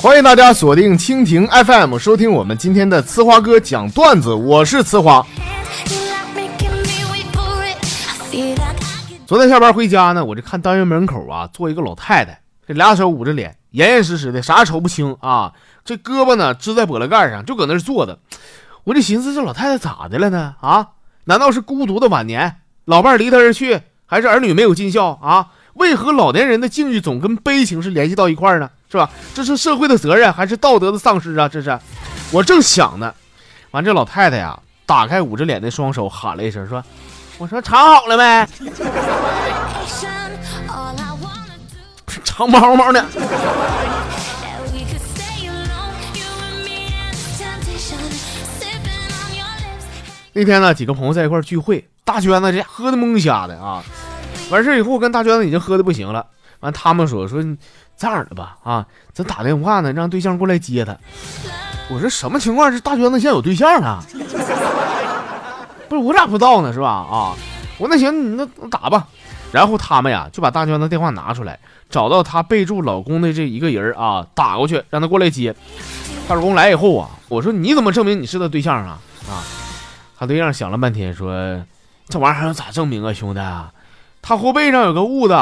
欢迎大家锁定蜻蜓 FM，收听我们今天的呲花哥讲段子。我是呲花。昨天下班回家呢，我就看单元门口啊，坐一个老太太，这俩手捂着脸，严严实实的，啥也瞅不清啊。这胳膊呢支在玻璃盖上，就搁那坐着。我这寻思，这老太太咋的了呢？啊，难道是孤独的晚年，老伴离她而去，还是儿女没有尽孝啊？为何老年人的境遇总跟悲情是联系到一块儿呢？是吧？这是社会的责任，还是道德的丧失啊？这是，我正想呢。完，这老太太呀，打开捂着脸的双手，喊了一声，说。我说藏好了没？藏猫猫呢。那天呢，几个朋友在一块聚会，大娟子这喝的蒙瞎的啊。完事以后，跟大娟子已经喝的不行了。完，他们说说这样的吧，啊，咱打电话呢，让对象过来接他。我说什么情况？是大娟子现在有对象了？不是我咋不知道呢？是吧？啊，我那行，你那打吧。然后他们呀就把大娟子电话拿出来，找到他备注老公的这一个人啊，打过去让他过来接。他老公来以后啊，我说你怎么证明你是他对象啊？啊，他对象想了半天说，这玩意儿还能咋证明啊，兄弟？啊他后背上有个痦子。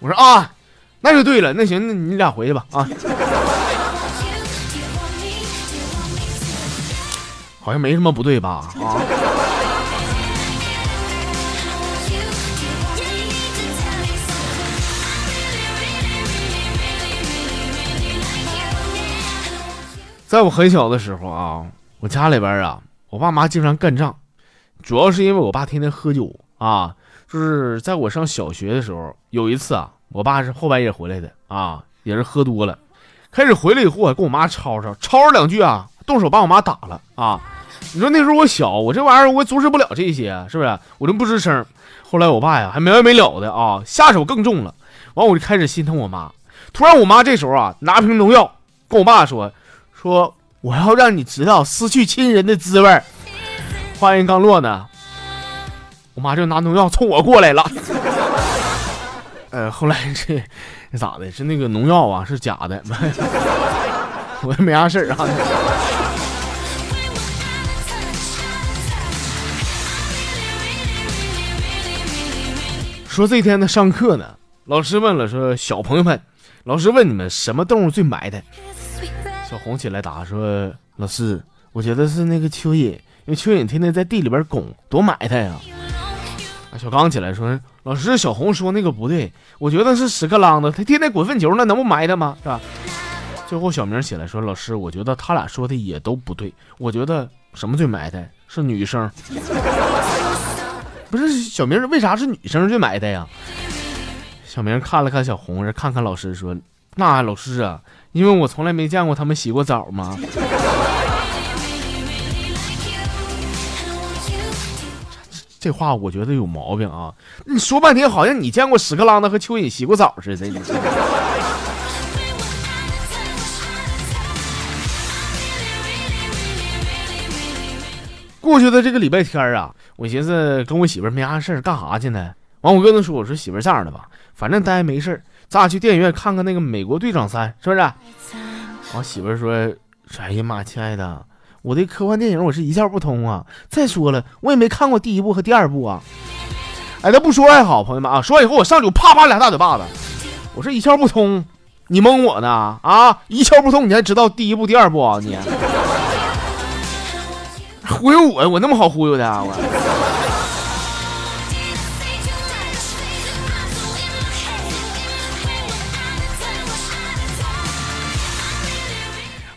我说啊，那就对了。那行，那你俩回去吧。啊。好像没什么不对吧？啊！在我很小的时候啊，我家里边啊，我爸妈经常干仗，主要是因为我爸天天喝酒啊。就是在我上小学的时候，有一次啊，我爸是后半夜回来的啊，也是喝多了，开始回来以后啊，跟我妈吵吵，吵吵两句啊，动手把我妈打了啊。你说那时候我小，我这玩意儿我阻止不了这些，是不是？我就不吱声。后来我爸呀还没完没了的啊，下手更重了。完我就开始心疼我妈。突然我妈这时候啊拿瓶农药跟我爸说：“说我要让你知道失去亲人的滋味。”话音刚落呢，我妈就拿农药冲我过来了。呃，后来这咋的？是那个农药啊是假的，我也没啥事儿啊。说这天呢上课呢，老师问了说小朋友们，老师问你们什么动物最埋汰？小红起来答说老师，我觉得是那个蚯蚓，因为蚯蚓天天在地里边拱，多埋汰呀。小刚起来说老师，小红说那个不对，我觉得是屎壳郎的，他天天滚粪球，那能不埋汰吗？是吧？最后小明起来说老师，我觉得他俩说的也都不对，我觉得什么最埋汰是女生。不是小明，为啥是女生最埋汰呀？小明看了看小红，看看老师，说：“那老师啊，因为我从来没见过他们洗过澡吗？”这话我觉得有毛病啊！你说半天，好像你见过屎壳郎的和蚯蚓洗过澡似的。过去的这个礼拜天啊。我寻思跟我媳妇没啥事儿，干啥去呢？完，我跟她说：“我说媳妇这样的吧，反正待没事，咱俩去电影院看看那个《美国队长三》，是不是？”我媳妇说：“哎呀妈，亲爱的，我对科幻电影我是一窍不通啊！再说了，我也没看过第一部和第二部啊。”哎，那不说还好，朋友们啊，说完以后我上去啪啪俩大嘴巴子。我说一窍不通，你蒙我呢？啊，一窍不通，你还知道第一部、第二部啊？你？忽悠我，我那么好忽悠的啊！我。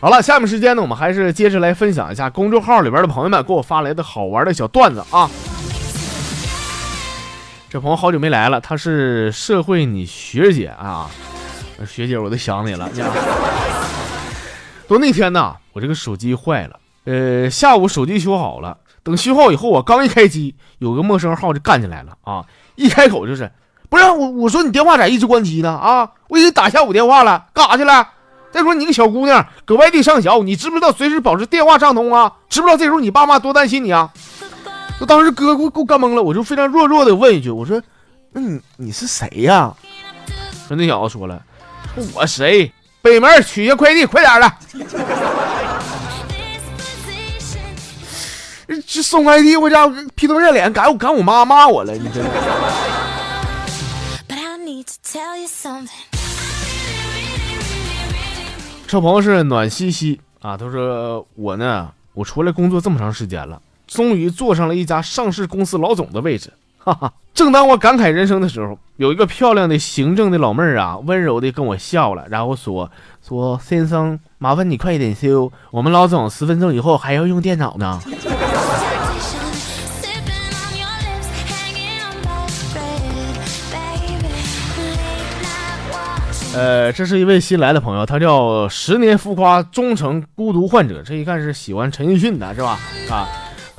好了，下面时间呢，我们还是接着来分享一下公众号里边的朋友们给我发来的好玩的小段子啊。这朋友好久没来了，他是社会你学姐啊，学姐我都想你了。都那天呢，我这个手机坏了。呃，下午手机修好了，等修好以后啊，刚一开机，有个陌生号就干进来了啊！一开口就是，不是我，我说你电话咋一直关机呢？啊，我已经打下午电话了，干啥去了？再说你个小姑娘搁外地上学，你知不知道随时保持电话畅通啊？知不知道这时候你爸妈多担心你啊？我当时哥给我给我干懵了，我就非常弱弱的问一句，我说，那你你是谁呀？说那小子说了，我谁？北门取下快递，快点的。这送快递，我家伙劈头盖脸赶我赶我妈骂我了，你真的。这朋友是暖兮兮啊，他说我呢，我出来工作这么长时间了，终于坐上了一家上市公司老总的位置，哈哈。正当我感慨人生的时候，有一个漂亮的行政的老妹儿啊，温柔的跟我笑了，然后说说先生，麻烦你快一点修，我们老总十分钟以后还要用电脑呢。呃，这是一位新来的朋友，他叫十年浮夸终成孤独患者。这一看是喜欢陈奕迅的，是吧？啊，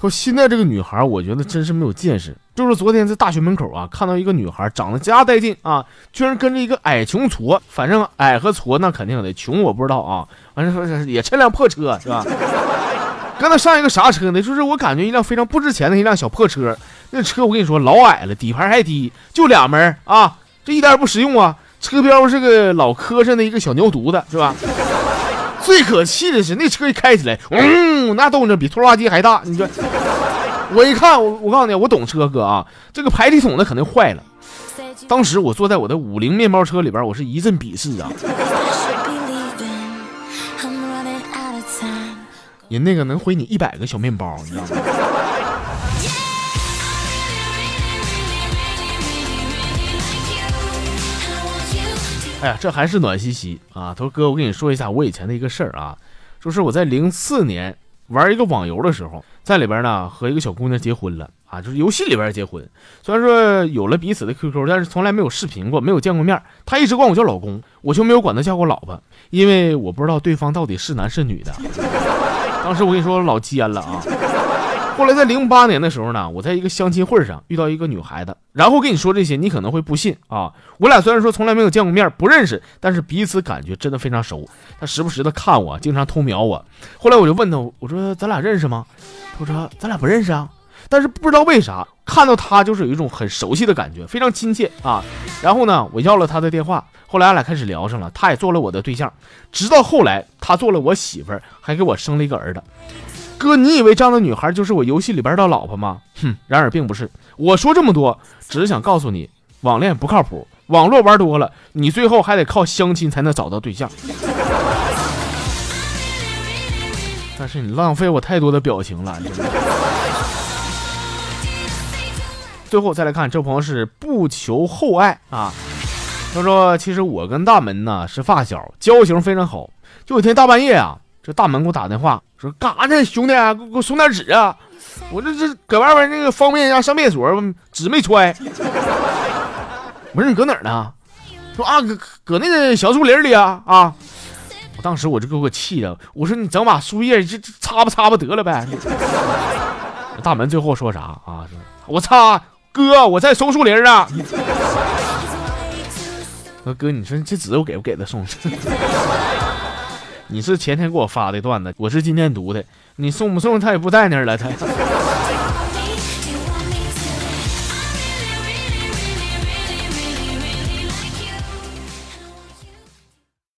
说现在这个女孩，我觉得真是没有见识。就是昨天在大学门口啊，看到一个女孩长得加带劲啊，居然跟着一个矮穷矬，反正矮和矬那肯定的，穷我不知道啊。完了说也趁辆破车是吧？跟他上一个啥车呢？就是我感觉一辆非常不值钱的一辆小破车。那车我跟你说老矮了，底盘还低，就俩门啊，这一点也不实用啊。车标是个老磕碜的一个小牛犊子，是吧？最可气的是那车一开起来，嗯，那动静比拖拉机还大。你说，我一看，我我告诉你，我懂车哥啊，这个排气筒那肯定坏了。当时我坐在我的五菱面包车里边，我是一阵鄙视啊。人那个能回你一百个小面包，你知道吗？哎呀，这还是暖兮兮啊！他说：“哥，我跟你说一下我以前的一个事儿啊，就是我在零四年玩一个网游的时候，在里边呢和一个小姑娘结婚了啊，就是游戏里边结婚。虽然说有了彼此的 QQ，但是从来没有视频过，没有见过面。她一直管我叫老公，我就没有管她叫过老婆，因为我不知道对方到底是男是女的。当时我跟你说老尖了啊！”后来在零八年的时候呢，我在一个相亲会上遇到一个女孩子，然后跟你说这些，你可能会不信啊。我俩虽然说从来没有见过面，不认识，但是彼此感觉真的非常熟。她时不时的看我，经常偷瞄我。后来我就问她，我说咱俩认识吗？她说咱俩不认识啊。但是不知道为啥看到她就是有一种很熟悉的感觉，非常亲切啊。然后呢，我要了她的电话，后来俺俩开始聊上了，她也做了我的对象，直到后来她做了我媳妇儿，还给我生了一个儿子。哥，你以为这样的女孩就是我游戏里边的老婆吗？哼，然而并不是。我说这么多，只是想告诉你，网恋不靠谱，网络玩多了，你最后还得靠相亲才能找到对象。但是你浪费我太多的表情了，真的。最后再来看，这朋友是不求厚爱啊。他说：“其实我跟大门呢是发小，交情非常好。就有天大半夜啊。”这大门给我打电话说干啥呢，兄弟，给给我送点纸啊！我这这搁外边那个方便一下上厕所，纸没揣。我说你搁哪儿呢？说啊，搁搁那个小树林里啊啊！我当时我就给我气的，我说你整把树叶就擦吧擦吧得了呗。大门最后说啥啊？我擦，哥，我在松树林啊。说哥，你说这纸我给不给他送？你是前天给我发的段子，我是今天读的。你送不送他也不在那儿了，他。